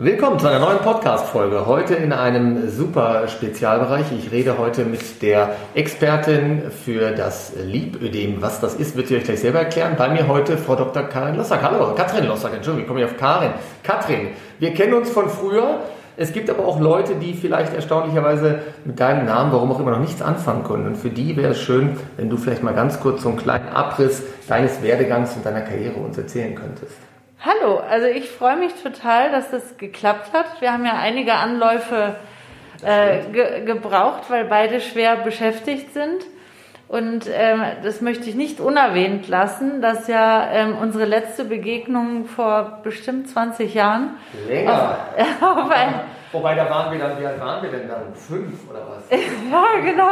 Willkommen zu einer neuen Podcast-Folge. Heute in einem super Spezialbereich. Ich rede heute mit der Expertin für das Liebödem. Was das ist, wird sie euch gleich selber erklären. Bei mir heute Frau Dr. Karin Lossack. Hallo, Katrin Lossack. Entschuldigung, ich komme hier auf Karin. Katrin, wir kennen uns von früher. Es gibt aber auch Leute, die vielleicht erstaunlicherweise mit deinem Namen, warum auch immer, noch nichts anfangen können. Und für die wäre es schön, wenn du vielleicht mal ganz kurz so einen kleinen Abriss deines Werdegangs und deiner Karriere uns erzählen könntest. Hallo, also ich freue mich total, dass das geklappt hat. Wir haben ja einige Anläufe äh, ge gebraucht, weil beide schwer beschäftigt sind. Und ähm, das möchte ich nicht unerwähnt lassen, dass ja ähm, unsere letzte Begegnung vor bestimmt 20 Jahren länger auf, auf ein, Wobei da waren wir dann, wie alt waren wir denn dann? Fünf oder was? ja, genau.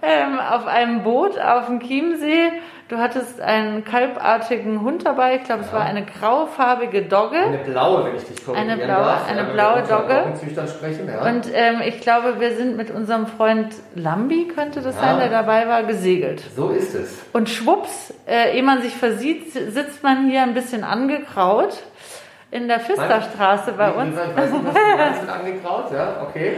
Ähm, auf einem Boot auf dem Chiemsee Du hattest einen kalbartigen Hund dabei. Ich glaube, es war eine graufarbige Dogge. Eine blaue, wenn ich dich korrigieren Eine blaue, darf. eine blaue Dogge. Sprechen, ja. Und ähm, ich glaube, wir sind mit unserem Freund Lambi, könnte das ja. sein, der dabei war, gesegelt. So ist es. Und schwupps, äh, ehe man sich versieht, sitzt man hier ein bisschen angekraut in der Pfisterstraße bei uns. Ich weiß nicht, was du angekraut, ja, okay.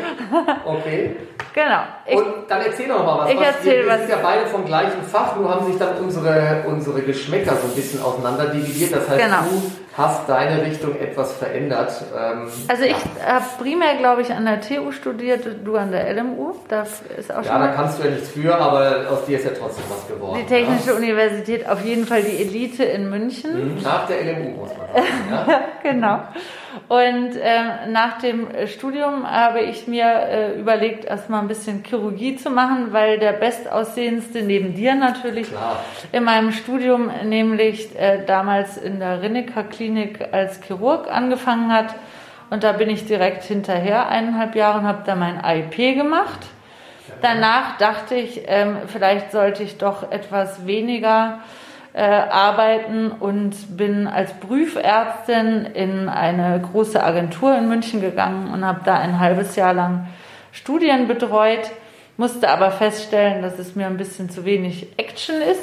Okay. Genau. Ich, und dann erzähl doch mal was. Ich erzähle was. Wir sind ja beide vom gleichen Fach, nur haben sich dann unsere, unsere Geschmäcker so ein bisschen auseinander dividiert. Das heißt, genau. du hast deine Richtung etwas verändert. Ähm, also ich ja. habe primär, glaube ich, an der TU studiert, du an der LMU. Das ist auch ja, schon da kannst du ja nichts für, aber aus dir ist ja trotzdem was geworden. Die Technische ja? Universität, auf jeden Fall die Elite in München. Mhm. Nach der LMU, muss man sagen. Ja? genau. Und äh, nach dem Studium habe ich mir äh, überlegt, erstmal ein bisschen Chirurgie zu machen, weil der bestaussehendste neben dir natürlich Klar. in meinem Studium, nämlich äh, damals in der Rinnecker Klinik als Chirurg angefangen hat. Und da bin ich direkt hinterher eineinhalb Jahre und habe da mein AIP gemacht. Danach dachte ich, ähm, vielleicht sollte ich doch etwas weniger äh, arbeiten und bin als Prüfärztin in eine große Agentur in München gegangen und habe da ein halbes Jahr lang Studien betreut, musste aber feststellen, dass es mir ein bisschen zu wenig Action ist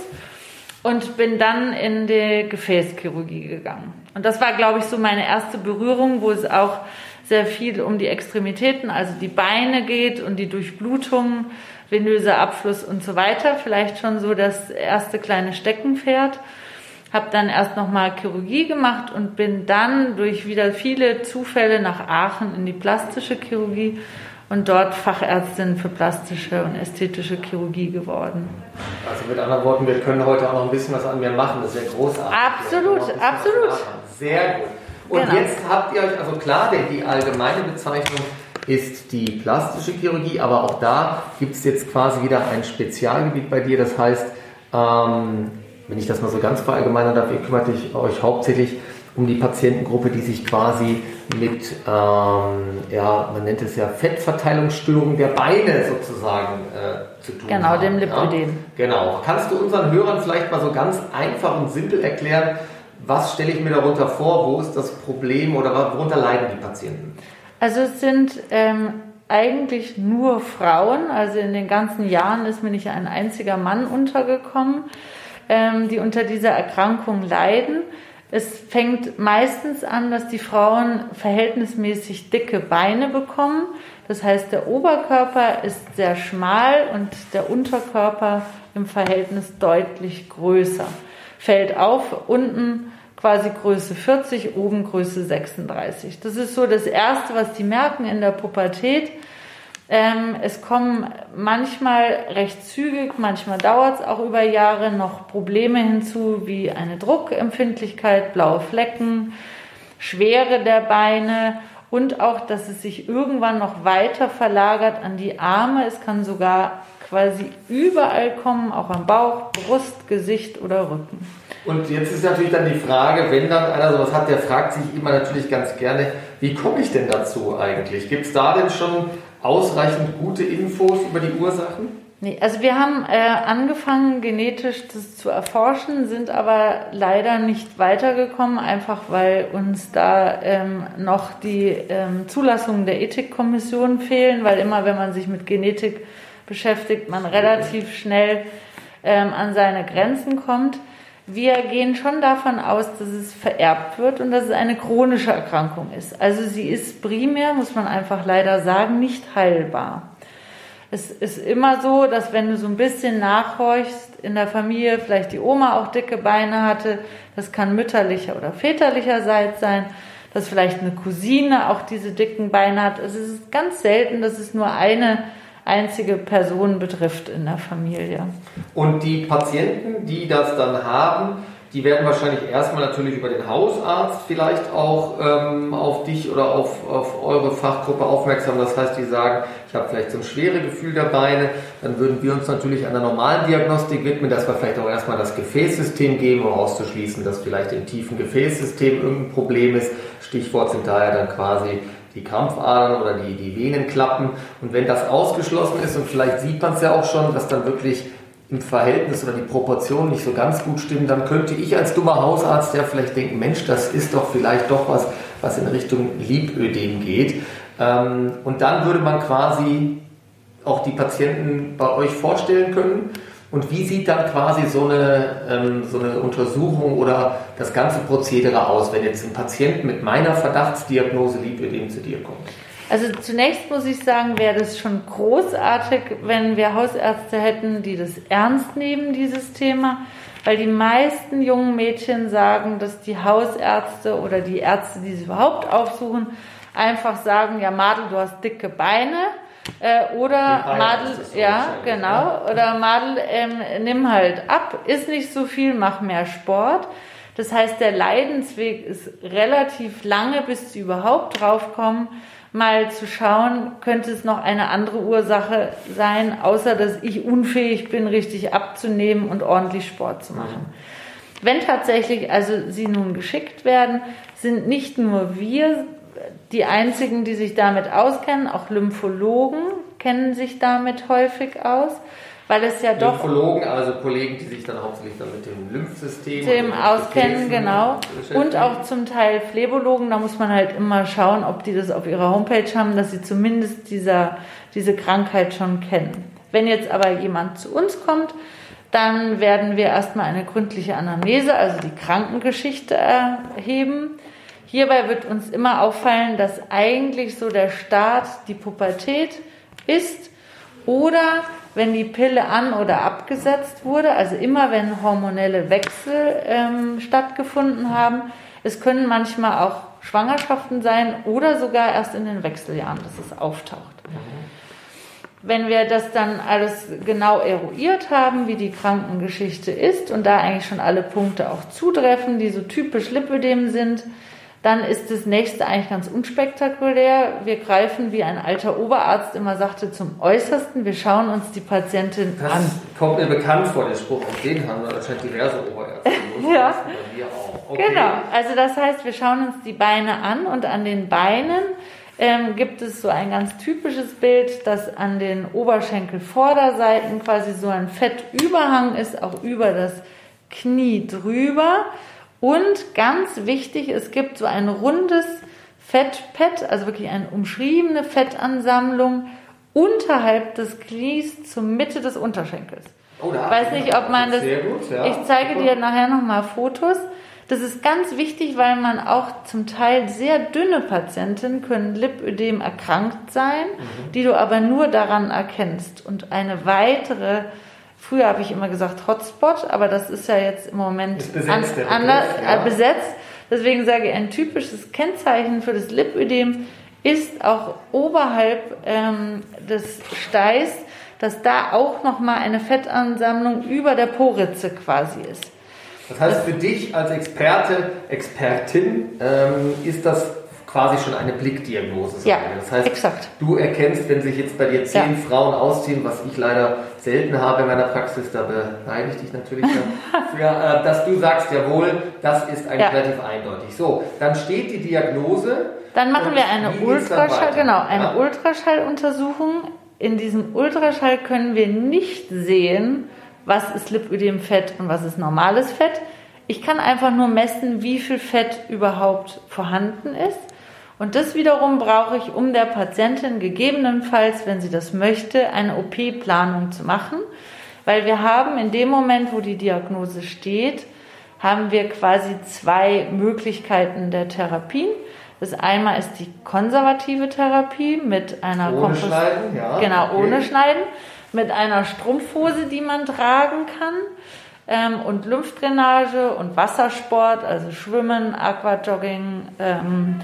und bin dann in die Gefäßchirurgie gegangen. Und das war, glaube ich, so meine erste Berührung, wo es auch sehr viel um die Extremitäten, also die Beine geht und die Durchblutung venöser Abfluss und so weiter. Vielleicht schon so das erste kleine Steckenpferd. Habe dann erst nochmal Chirurgie gemacht und bin dann durch wieder viele Zufälle nach Aachen in die plastische Chirurgie und dort Fachärztin für plastische und ästhetische Chirurgie geworden. Also mit anderen Worten, wir können heute auch noch ein bisschen was an mir machen. Das ist ja großartig. Absolut, absolut. Sehr gut. Und genau. jetzt habt ihr euch, also klar, denn die allgemeine Bezeichnung ist die plastische Chirurgie, aber auch da gibt es jetzt quasi wieder ein Spezialgebiet bei dir. Das heißt, ähm, wenn ich das mal so ganz verallgemeinern darf, ihr kümmert euch hauptsächlich um die Patientengruppe, die sich quasi mit, ähm, ja, man nennt es ja Fettverteilungsstörungen der Beine sozusagen äh, zu tun genau, haben. Genau, dem Lipödem. Ja? Genau. Kannst du unseren Hörern vielleicht mal so ganz einfach und simpel erklären, was stelle ich mir darunter vor, wo ist das Problem oder worunter leiden die Patienten? Also es sind ähm, eigentlich nur Frauen, also in den ganzen Jahren ist mir nicht ein einziger Mann untergekommen, ähm, die unter dieser Erkrankung leiden. Es fängt meistens an, dass die Frauen verhältnismäßig dicke Beine bekommen. Das heißt, der Oberkörper ist sehr schmal und der Unterkörper im Verhältnis deutlich größer. Fällt auf, unten quasi Größe 40, oben Größe 36. Das ist so das Erste, was die merken in der Pubertät. Ähm, es kommen manchmal recht zügig, manchmal dauert es auch über Jahre noch Probleme hinzu, wie eine Druckempfindlichkeit, blaue Flecken, Schwere der Beine und auch, dass es sich irgendwann noch weiter verlagert an die Arme. Es kann sogar quasi überall kommen, auch am Bauch, Brust, Gesicht oder Rücken. Und jetzt ist natürlich dann die Frage, wenn dann einer sowas hat, der fragt sich immer natürlich ganz gerne, wie komme ich denn dazu eigentlich? Gibt es da denn schon ausreichend gute Infos über die Ursachen? Nee, also wir haben äh, angefangen, genetisch das zu erforschen, sind aber leider nicht weitergekommen, einfach weil uns da ähm, noch die ähm, Zulassungen der Ethikkommission fehlen, weil immer, wenn man sich mit Genetik beschäftigt, man relativ schnell ähm, an seine Grenzen kommt. wir gehen schon davon aus, dass es vererbt wird und dass es eine chronische Erkrankung ist. Also sie ist primär, muss man einfach leider sagen, nicht heilbar. Es ist immer so, dass wenn du so ein bisschen nachhorchst in der Familie, vielleicht die Oma auch dicke Beine hatte, das kann mütterlicher oder väterlicherseits sein, dass vielleicht eine Cousine auch diese dicken Beine hat. Es ist ganz selten, dass es nur eine einzige Person betrifft in der Familie. Und die Patienten, die das dann haben, die werden wahrscheinlich erstmal natürlich über den Hausarzt vielleicht auch ähm, auf dich oder auf, auf eure Fachgruppe aufmerksam. Das heißt, die sagen, ich habe vielleicht so ein schweres Gefühl der Beine. Dann würden wir uns natürlich einer normalen Diagnostik widmen, dass wir vielleicht auch erstmal das Gefäßsystem geben, um auszuschließen, dass vielleicht im tiefen Gefäßsystem irgendein Problem ist. Stichwort sind daher dann quasi die Krampfadern oder die, die Venenklappen. Und wenn das ausgeschlossen ist, und vielleicht sieht man es ja auch schon, dass dann wirklich im Verhältnis oder die Proportionen nicht so ganz gut stimmen, dann könnte ich als dummer Hausarzt ja vielleicht denken, Mensch, das ist doch vielleicht doch was, was in Richtung Liebödem geht. Ähm, und dann würde man quasi auch die Patienten bei euch vorstellen können. Und wie sieht dann quasi so eine, ähm, so eine Untersuchung oder das ganze Prozedere aus, wenn jetzt ein Patient mit meiner Verdachtsdiagnose Liebödem zu dir kommt? Also zunächst muss ich sagen, wäre das schon großartig, wenn wir Hausärzte hätten, die das ernst nehmen, dieses Thema. Weil die meisten jungen Mädchen sagen, dass die Hausärzte oder die Ärzte, die sie überhaupt aufsuchen, einfach sagen, ja Madel, du hast dicke Beine. Äh, oder Madel, ja, genau, oder Madel, ähm, nimm halt ab, ist nicht so viel, mach mehr Sport. Das heißt, der Leidensweg ist relativ lange, bis sie überhaupt draufkommen, mal zu schauen, könnte es noch eine andere Ursache sein, außer dass ich unfähig bin, richtig abzunehmen und ordentlich Sport zu machen. Wenn tatsächlich also sie nun geschickt werden, sind nicht nur wir die einzigen, die sich damit auskennen, auch Lymphologen kennen sich damit häufig aus weil es ja doch. Lymphologen, also Kollegen, die sich dann hauptsächlich dann mit dem Lymphsystem dem auskennen, genau. Und auch zum Teil Phlebologen, da muss man halt immer schauen, ob die das auf ihrer Homepage haben, dass sie zumindest dieser, diese Krankheit schon kennen. Wenn jetzt aber jemand zu uns kommt, dann werden wir erstmal eine gründliche Anamnese, also die Krankengeschichte erheben. Hierbei wird uns immer auffallen, dass eigentlich so der Start die Pubertät ist oder wenn die Pille an oder abgesetzt wurde, also immer wenn hormonelle Wechsel ähm, stattgefunden haben. Es können manchmal auch Schwangerschaften sein oder sogar erst in den Wechseljahren, dass es auftaucht. Wenn wir das dann alles genau eruiert haben, wie die Krankengeschichte ist und da eigentlich schon alle Punkte auch zutreffen, die so typisch Lipödem sind, dann ist das nächste eigentlich ganz unspektakulär. Wir greifen, wie ein alter Oberarzt immer sagte, zum Äußersten. Wir schauen uns die Patientin das an. Das kommt mir bekannt vor, den Spruch. Auch den haben wir wahrscheinlich diverse Oberärzte. ja. Okay. Genau. Also das heißt, wir schauen uns die Beine an und an den Beinen ähm, gibt es so ein ganz typisches Bild, dass an den Oberschenkelvorderseiten quasi so ein Fettüberhang ist, auch über das Knie drüber. Und ganz wichtig, es gibt so ein rundes Fettpad, also wirklich eine umschriebene Fettansammlung unterhalb des Knies zur Mitte des Unterschenkels. Oh, da weiß nicht, ob man das. Gut, ja. Ich zeige dir nachher nochmal Fotos. Das ist ganz wichtig, weil man auch zum Teil sehr dünne Patienten können Lipödem erkrankt sein, mhm. die du aber nur daran erkennst. Und eine weitere Früher habe ich immer gesagt Hotspot, aber das ist ja jetzt im Moment besetzt, an, anders ja. äh, besetzt. Deswegen sage ich, ein typisches Kennzeichen für das Lipödem ist auch oberhalb ähm, des Steiß, dass da auch nochmal eine Fettansammlung über der Poritze quasi ist. Das heißt, für dich als Experte, Expertin, ähm, ist das quasi schon eine Blickdiagnose Ja, das heißt, exakt. du erkennst, wenn sich jetzt bei dir zehn ja. Frauen ausziehen, was ich leider selten habe in meiner Praxis, da beneide ich dich natürlich dafür, äh, dass du sagst, jawohl, das ist eigentlich ja. relativ eindeutig. So, dann steht die Diagnose. Dann machen wir eine Ultraschall, genau, eine ja? Ultraschalluntersuchung. In diesem Ultraschall können wir nicht sehen, was ist Lipödemfett und was ist normales Fett. Ich kann einfach nur messen, wie viel Fett überhaupt vorhanden ist. Und das wiederum brauche ich, um der Patientin gegebenenfalls, wenn sie das möchte, eine OP-Planung zu machen. Weil wir haben in dem Moment, wo die Diagnose steht, haben wir quasi zwei Möglichkeiten der Therapien. Das einmal ist die konservative Therapie mit einer ohne Kompos Schneiden, ja. Genau, okay. ohne Schneiden, mit einer Strumpfhose, die man tragen kann ähm, und Lymphdrainage und Wassersport, also Schwimmen, Aquajogging ähm,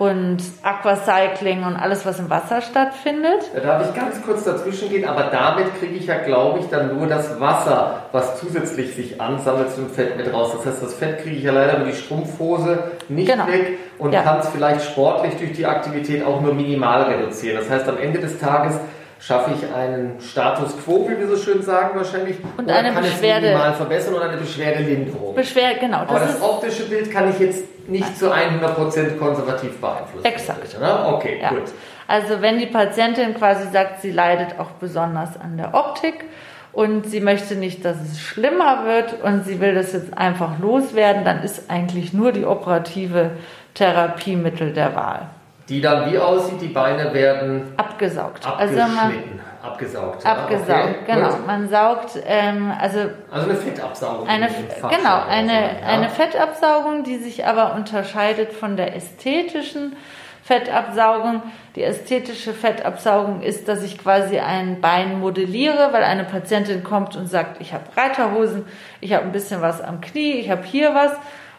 und Aquacycling und alles, was im Wasser stattfindet. Da darf ich ganz kurz dazwischen gehen, aber damit kriege ich ja, glaube ich, dann nur das Wasser, was zusätzlich sich ansammelt zum Fett mit raus. Das heißt, das Fett kriege ich ja leider über die Strumpfhose nicht Genau. weg und Ja. kann es vielleicht sportlich durch die Aktivität auch nur minimal reduzieren. Das heißt, am Ende des Tages schaffe ich einen Status quo, wie wir so schön sagen wahrscheinlich, Und oder eine kann Beschwerde- es minimal verbessern oder eine Beschwerdelinderung. Beschwer, genau, aber das das ist optische Bild kann ich jetzt nicht zu 100% konservativ beeinflussen. Exakt. Ne? Okay, Ja. gut. Also wenn die Patientin quasi sagt, sie leidet auch besonders an der Optik und sie möchte nicht, dass es schlimmer wird und sie will das jetzt einfach loswerden, dann ist eigentlich nur die operative Therapiemittel der Wahl. Die dann wie aussieht, die Beine werden Abgesaugt. Also man abgeschnitten, abgesaugt. ja, abgesaugt, okay, genau. gut. Man saugt, ähm, also Also eine Fettabsaugung. Eine, genau, eine, ja. eine Fettabsaugung, die sich aber unterscheidet von der ästhetischen Fettabsaugung. Die ästhetische Fettabsaugung ist, dass ich quasi ein Bein modelliere, weil eine Patientin kommt und sagt, ich habe Reiterhosen, ich habe ein bisschen was am Knie, ich habe hier was.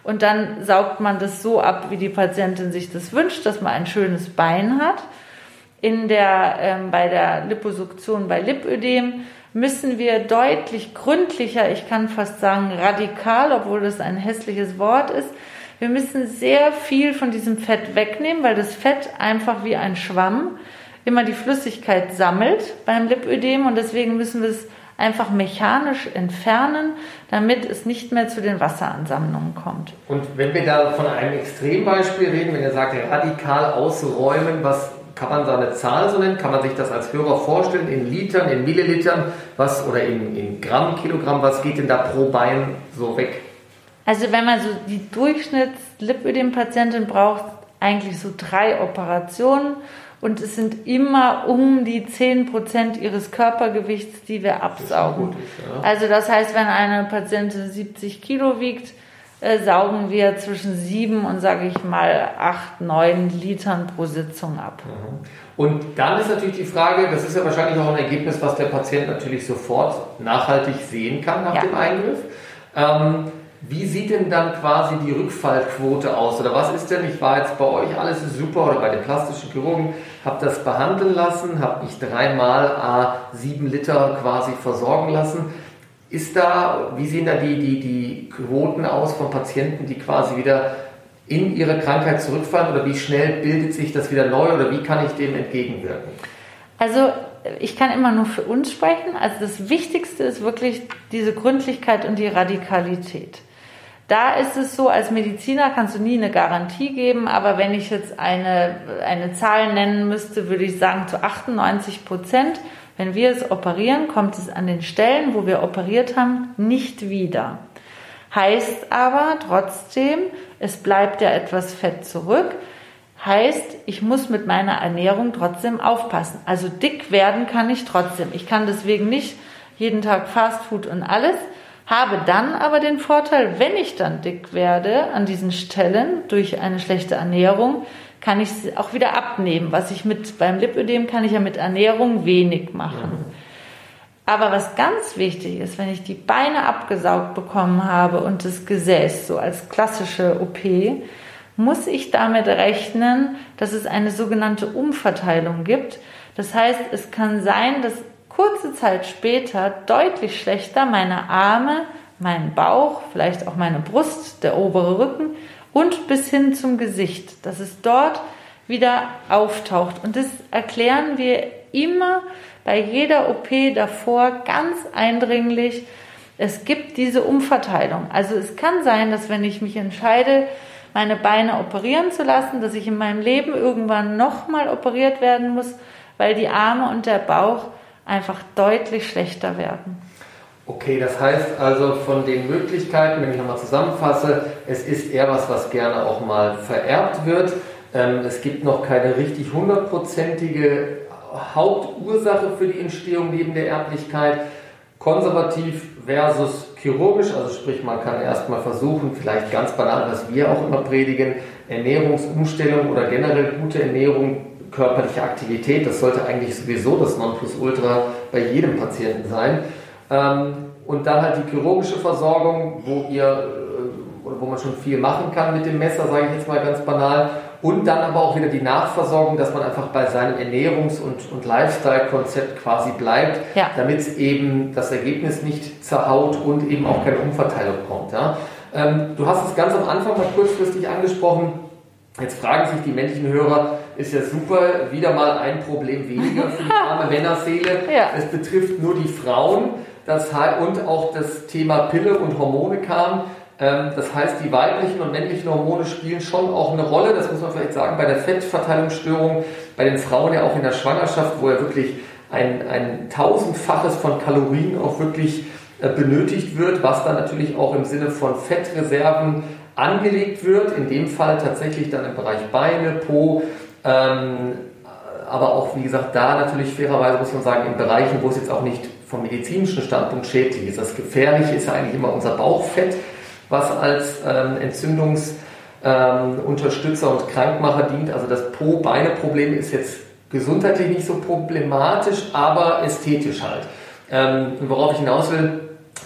Und dann saugt man das so ab, wie die Patientin sich das wünscht, dass man ein schönes Bein hat. In der, ähm, bei der Liposuktion bei Lipödem müssen wir deutlich gründlicher, ich kann fast sagen radikal, obwohl das ein hässliches Wort ist, wir müssen sehr viel von diesem Fett wegnehmen, weil das Fett einfach wie ein Schwamm immer die Flüssigkeit sammelt beim Lipödem und deswegen müssen wir es einfach mechanisch entfernen, damit es nicht mehr zu den Wasseransammlungen kommt. Und wenn wir da von einem Extrembeispiel reden, wenn ihr sagt, radikal ausräumen, was kann man da eine Zahl so nennen? Kann man sich das als Hörer vorstellen in Litern, in Millilitern, was oder in, in Gramm, Kilogramm, was geht denn da pro Bein so weg? Also wenn man so die Durchschnitts-Lipödem-Patientin braucht, eigentlich so drei Operationen und es sind immer um die 10% ihres Körpergewichts, die wir absaugen. gut ist, ja. Also das heißt, wenn eine Patientin 70 Kilo wiegt, äh, saugen wir zwischen 7 und sage ich mal 8, 9 Litern pro Sitzung ab. Und dann ist natürlich die Frage, das ist ja wahrscheinlich auch ein Ergebnis, was der Patient natürlich sofort nachhaltig sehen kann nach Ja. dem Eingriff. Ähm, wie sieht denn dann quasi die Rückfallquote aus? Oder was ist denn, ich war jetzt bei euch, alles ist super, oder bei den plastischen Chirurgen, habe das behandeln lassen, habe mich dreimal a sieben Liter quasi versorgen lassen. Ist da, wie sehen da die, die, die Quoten aus von Patienten, die quasi wieder in ihre Krankheit zurückfallen oder wie schnell bildet sich das wieder neu oder wie kann ich dem entgegenwirken? Also ich kann immer nur für uns sprechen. Also das Wichtigste ist wirklich diese Gründlichkeit und die Radikalität. Da ist es so, als Mediziner kannst du nie eine Garantie geben, aber wenn ich jetzt eine, eine Zahl nennen müsste, würde ich sagen, zu 98 Prozent, wenn wir es operieren, kommt es an den Stellen, wo wir operiert haben, nicht wieder. Heißt aber trotzdem, es bleibt ja etwas Fett zurück. Heißt, ich muss mit meiner Ernährung trotzdem aufpassen. Also dick werden kann ich trotzdem. Ich kann deswegen nicht jeden Tag Fastfood und alles, habe dann aber den Vorteil, wenn ich dann dick werde an diesen Stellen durch eine schlechte Ernährung, kann ich sie auch wieder abnehmen. Was ich mit beim Lipödem kann ich ja mit Ernährung wenig machen. Aber was ganz wichtig ist, wenn ich die Beine abgesaugt bekommen habe und das Gesäß, so als klassische OP, muss ich damit rechnen, dass es eine sogenannte Umverteilung gibt. Das heißt, es kann sein, dass kurze Zeit später deutlich schlechter meine Arme, mein Bauch, vielleicht auch meine Brust, der obere Rücken und bis hin zum Gesicht, dass es dort wieder auftaucht. Und das erklären wir immer bei jeder OP davor ganz eindringlich. Es gibt diese Umverteilung. Also es kann sein, dass wenn ich mich entscheide, meine Beine operieren zu lassen, dass ich in meinem Leben irgendwann nochmal operiert werden muss, weil die Arme und der Bauch einfach deutlich schlechter werden. Okay, das heißt also von den Möglichkeiten, wenn ich nochmal zusammenfasse, es ist eher was, was gerne auch mal vererbt wird. Ähm, es gibt noch keine richtig hundertprozentige Hauptursache für die Entstehung neben der Erblichkeit. konservativ versus chirurgisch, also sprich, man kann erstmal versuchen, vielleicht ganz banal, was wir auch immer predigen, Ernährungsumstellung oder generell gute Ernährung, körperliche Aktivität, das sollte eigentlich sowieso das Nonplusultra bei jedem Patienten sein. Ähm, und dann halt die chirurgische Versorgung, wo ihr äh, oder wo man schon viel machen kann mit dem Messer, sage ich jetzt mal ganz banal. Und dann aber auch wieder die Nachversorgung, dass man einfach bei seinem Ernährungs- und, und Lifestyle-Konzept quasi bleibt, ja. damit eben das Ergebnis nicht zerhaut und eben auch keine Umverteilung kommt. Ja? Ähm, du hast es ganz am Anfang mal kurzfristig angesprochen. Jetzt fragen sich die männlichen Hörer, ist ja super, wieder mal ein Problem weniger für die arme Männerseele. Ja. Es betrifft nur die Frauen das, und auch das Thema Pille und Hormone kam. Ähm, das heißt, die weiblichen und männlichen Hormone spielen schon auch eine Rolle. Das muss man vielleicht sagen, bei der Fettverteilungsstörung, bei den Frauen ja auch in der Schwangerschaft, wo ja wirklich ein, ein tausendfaches von Kalorien auch wirklich äh, benötigt wird, was dann natürlich auch im Sinne von Fettreserven angelegt wird. In dem Fall tatsächlich dann im Bereich Beine, Po, ähm, aber auch, wie gesagt, da natürlich fairerweise muss man sagen, in Bereichen, wo es jetzt auch nicht vom medizinischen Standpunkt schädlich ist. Das Gefährliche ist ja eigentlich immer unser Bauchfett was als ähm, Entzündungsunterstützer ähm, und Krankmacher dient. Also das Po-Beine-Problem ist jetzt gesundheitlich nicht so problematisch, aber ästhetisch halt. Ähm, worauf ich hinaus will,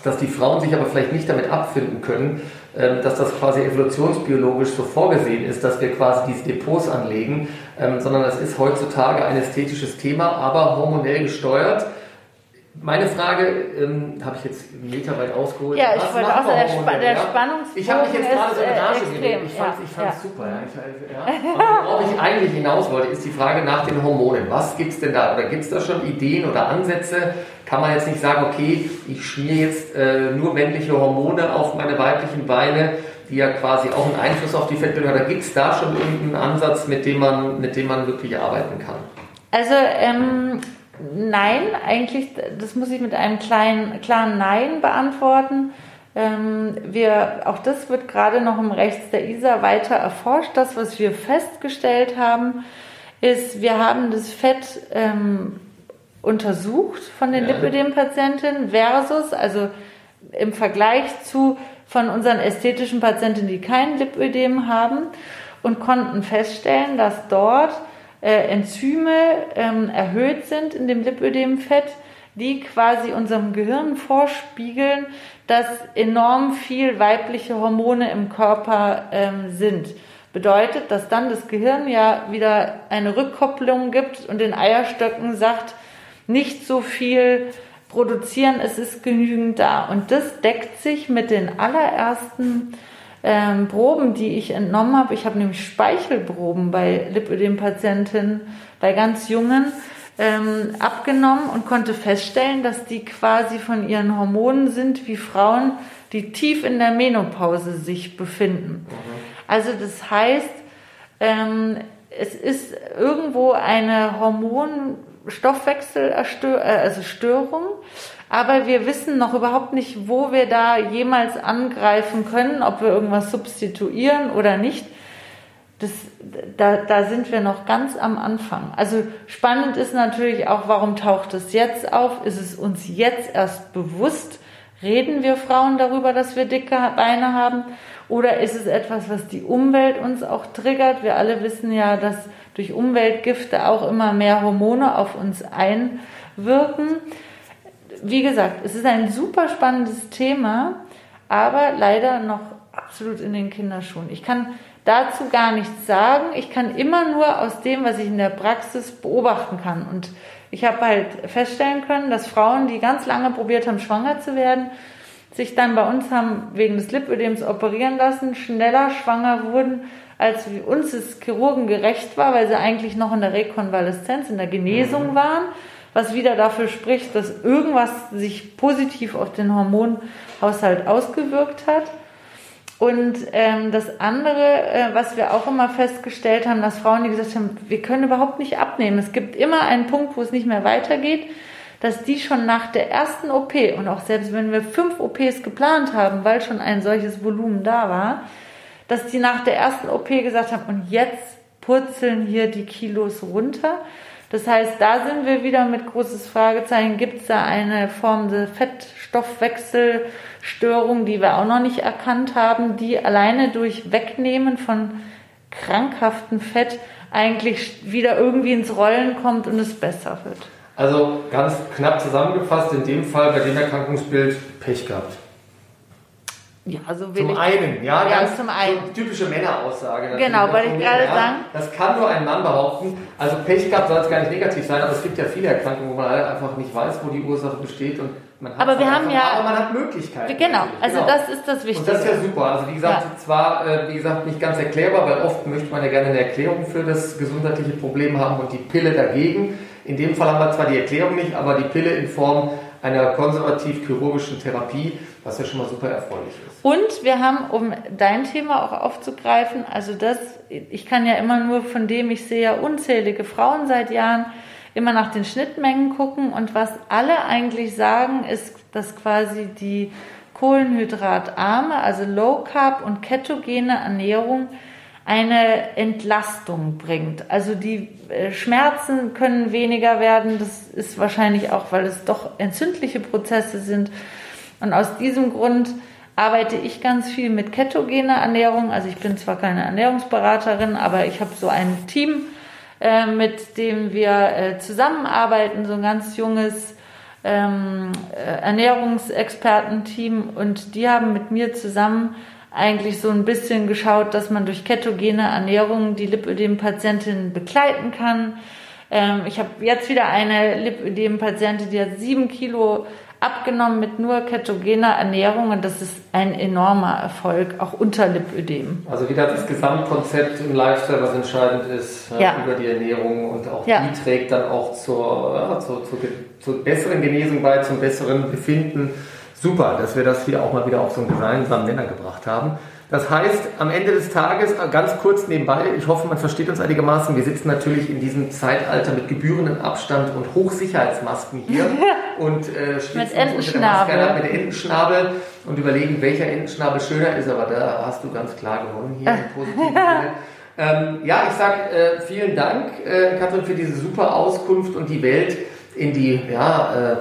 dass die Frauen sich aber vielleicht nicht damit abfinden können, ähm, dass das quasi evolutionsbiologisch so vorgesehen ist, dass wir quasi diese Depots anlegen, ähm, sondern das ist heutzutage ein ästhetisches Thema, aber hormonell gesteuert. Meine Frage ähm, habe ich jetzt meterweit ausgeholt. Ja, ich Was wollte auch der, Sp der Spannungsbogen Ich habe mich jetzt gerade so in Rage äh, geredet. Ich fand es ja, ja. super. Ja. Ich, ja. worauf ich eigentlich hinaus wollte, ist die Frage nach den Hormonen. Was gibt es denn da? Oder gibt es da schon Ideen oder Ansätze? Kann man jetzt nicht sagen, okay, ich schmier jetzt äh, nur männliche Hormone auf meine weiblichen Beine, die ja quasi auch einen Einfluss auf die Fettbildung haben. Oder gibt es da schon irgendeinen Ansatz, mit dem man, mit dem man wirklich arbeiten kann? Also ähm, Nein, eigentlich, das muss ich mit einem kleinen, klaren Nein beantworten. Ähm, wir, auch das wird gerade noch im Rechts der ISA weiter erforscht. Das, was wir festgestellt haben, ist, wir haben das Fett ähm, untersucht von den ja. Lipödem-Patientinnen versus, also im Vergleich zu von unseren ästhetischen Patientinnen, die kein Lipödem haben und konnten feststellen, dass dort äh, Enzyme ähm, erhöht sind in dem Lipödemfett, die quasi unserem Gehirn vorspiegeln, dass enorm viel weibliche Hormone im Körper ähm, sind. Bedeutet, dass dann das Gehirn ja wieder eine Rückkopplung gibt und den Eierstöcken sagt, nicht so viel produzieren, es ist genügend da. Und das deckt sich mit den allerersten ähm, Proben, die ich entnommen habe. Ich habe nämlich Speichelproben bei Lipödem-Patientinnen, bei ganz Jungen, ähm, abgenommen und konnte feststellen, dass die quasi von ihren Hormonen sind wie Frauen, die tief in der Menopause sich befinden. Mhm. Also das heißt, ähm, es ist irgendwo eine Hormonstoffwechselstörung, äh, also Störung, aber wir wissen noch überhaupt nicht, wo wir da jemals angreifen können, ob wir irgendwas substituieren oder nicht. Das, da, da sind wir noch ganz am Anfang. Also spannend ist natürlich auch, warum taucht es jetzt auf? Ist es uns jetzt erst bewusst? Reden wir Frauen darüber, dass wir dicke Beine haben? Oder ist es etwas, was die Umwelt uns auch triggert? Wir alle wissen ja, dass durch Umweltgifte auch immer mehr Hormone auf uns einwirken wie gesagt, es ist ein super spannendes Thema, aber leider noch absolut in den Kinderschuhen. Ich kann dazu gar nichts sagen. Ich kann immer nur aus dem, was ich in der Praxis beobachten kann. Und ich habe halt feststellen können, dass Frauen, die ganz lange probiert haben, schwanger zu werden, sich dann bei uns haben wegen des Lipödems operieren lassen, schneller schwanger wurden, als uns es Chirurgen gerecht war, weil sie eigentlich noch in der Rekonvaleszenz, in der Genesung mhm. waren was wieder dafür spricht, dass irgendwas sich positiv auf den Hormonhaushalt ausgewirkt hat. Und ähm, das andere, äh, was wir auch immer festgestellt haben, dass Frauen, die gesagt haben, wir können überhaupt nicht abnehmen. Es gibt immer einen Punkt, wo es nicht mehr weitergeht, dass die schon nach der ersten OP und auch selbst wenn wir fünf OPs geplant haben, weil schon ein solches Volumen da war, dass die nach der ersten OP gesagt haben, und jetzt purzeln hier die Kilos runter. Das heißt, da sind wir wieder mit großes Fragezeichen. Gibt es da eine Form der Fettstoffwechselstörung, die wir auch noch nicht erkannt haben, die alleine durch Wegnehmen von krankhaftem Fett eigentlich wieder irgendwie ins Rollen kommt und es besser wird? Also ganz knapp zusammengefasst, in dem Fall bei dem Erkrankungsbild Pech gehabt. Ja, so Zum einen, ja, ja ganz zum einen. So typische Männeraussage. Genau, wollte ich gerade ja, sagen. Das kann nur ein Mann behaupten. Also Pech gehabt soll es gar nicht negativ sein, aber es gibt ja viele Erkrankungen, wo man einfach nicht weiß, wo die Ursache besteht und Aber wir haben ja- aber man hat Möglichkeiten. Genau, natürlich, also genau. das ist das Und Wichtige. das ist ja super. Also wie gesagt, Ja. zwar äh, wie gesagt nicht ganz erklärbar, weil oft möchte man ja gerne eine Erklärung für das gesundheitliche Problem haben und die Pille dagegen. In dem Fall haben wir zwar die Erklärung nicht, aber die Pille in Form einer konservativ-chirurgischen Therapie, was ja schon mal super erfreulich ist. Und wir haben, um dein Thema auch aufzugreifen, also das, ich kann ja immer nur von dem, ich sehe ja unzählige Frauen seit Jahren, immer nach den Schnittmengen gucken und was alle eigentlich sagen, ist, dass quasi die kohlenhydratarme, also Low Carb und ketogene Ernährung eine Entlastung bringt. Also die äh, Schmerzen können weniger werden. Das ist wahrscheinlich auch, weil es doch entzündliche Prozesse sind. Und aus diesem Grund arbeite ich ganz viel mit ketogener Ernährung. Also ich bin zwar keine Ernährungsberaterin, aber ich habe so ein Team, äh, mit dem wir äh, zusammenarbeiten, so ein ganz junges ähm, äh, Ernährungsexpertenteam und die haben mit mir zusammen eigentlich so ein bisschen geschaut, dass man durch ketogene Ernährung die Lipödem-Patientin begleiten kann. Ähm, ich habe jetzt wieder eine Lipödem-Patientin, die hat sieben Kilo abgenommen mit nur ketogener Ernährung und das ist ein enormer Erfolg, auch unter Lipödem. Also wieder das Gesamtkonzept im Lifestyle, was entscheidend ist, äh, Ja. über die Ernährung und auch Ja. die trägt dann auch zur, ja, zur, zur, zur besseren Genesung bei, zum besseren Befinden. Super, dass wir das hier auch mal wieder auf so einen gemeinsamen Nenner gebracht haben. Das heißt, am Ende des Tages, äh, ganz kurz nebenbei, ich hoffe, man versteht uns einigermaßen, wir sitzen natürlich in diesem Zeitalter mit gebührendem Abstand und Hochsicherheitsmasken hier und äh, Mit uns unter der Entenschnabel. Mit Entenschnabel und überlegen, welcher Entenschnabel schöner ist, aber da hast du ganz klar gewonnen hier im positiven Sinne. Ähm, ja, ich sage äh, vielen Dank, äh, Katrin, für diese super Auskunft und die Welt in die ja, äh, äh,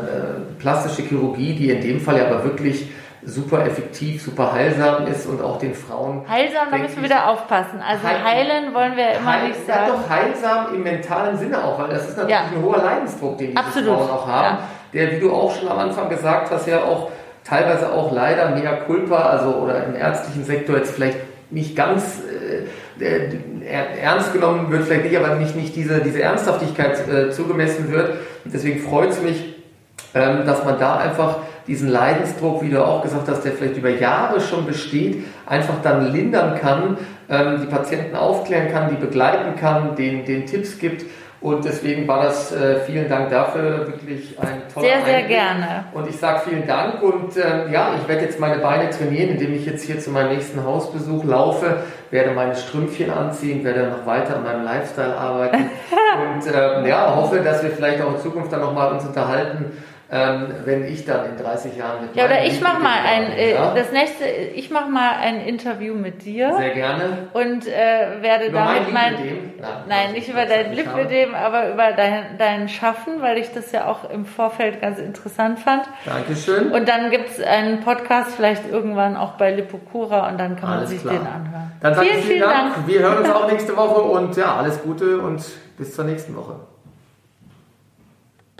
plastische Chirurgie, die in dem Fall ja aber wirklich super effektiv, super heilsam ist und auch den Frauen. Heilsam, da müssen wir wieder aufpassen. Also Heil- heilen wollen wir immer Heil, nicht ja, sagen. doch heilsam im mentalen Sinne auch, weil das ist natürlich Ja. ein hoher Leidensdruck, den diese Absolut, Frauen auch haben, ja. Der, wie du auch schon am Anfang gesagt hast, ja auch teilweise auch leider mehr Culpa, also oder im ärztlichen Sektor jetzt vielleicht nicht ganz äh, äh, er- ernst genommen wird, vielleicht nicht, aber nicht, nicht diese, diese Ernsthaftigkeit äh, zugemessen wird. Und deswegen freut es mich, ähm, dass man da einfach diesen Leidensdruck, wie du auch gesagt hast, der vielleicht über Jahre schon besteht, einfach dann lindern kann, ähm, die Patienten aufklären kann, die begleiten kann, denen, den Tipps gibt. Und deswegen war das, äh, vielen Dank dafür, wirklich ein toller Sehr, sehr Einblick. gerne. Und ich sage vielen Dank und ähm, ja, ich werde jetzt meine Beine trainieren, indem ich jetzt hier zu meinem nächsten Hausbesuch laufe, werde meine Strümpfchen anziehen, werde noch weiter an meinem Lifestyle arbeiten und ähm, ja, hoffe, dass wir vielleicht auch in Zukunft dann nochmal uns unterhalten, ähm, wenn ich dann in 30 Jahren mit Ja, oder ich mach mal ein, äh, ja? das nächste, ich mach mal ein Interview mit dir Sehr gerne. und äh, werde Über damit mein mein? Nein, nein, nicht über dein Lipödem, aber über dein, dein Schaffen, weil ich das ja auch im Vorfeld ganz interessant fand. Dankeschön. Und dann gibt's einen Podcast vielleicht irgendwann auch bei Lipokura und dann kann man Alles sich klar. den anhören. Dann sage vielen, vielen vielen Dank. Dank. Wir hören uns auch nächste Woche und ja, alles Gute und bis zur nächsten Woche.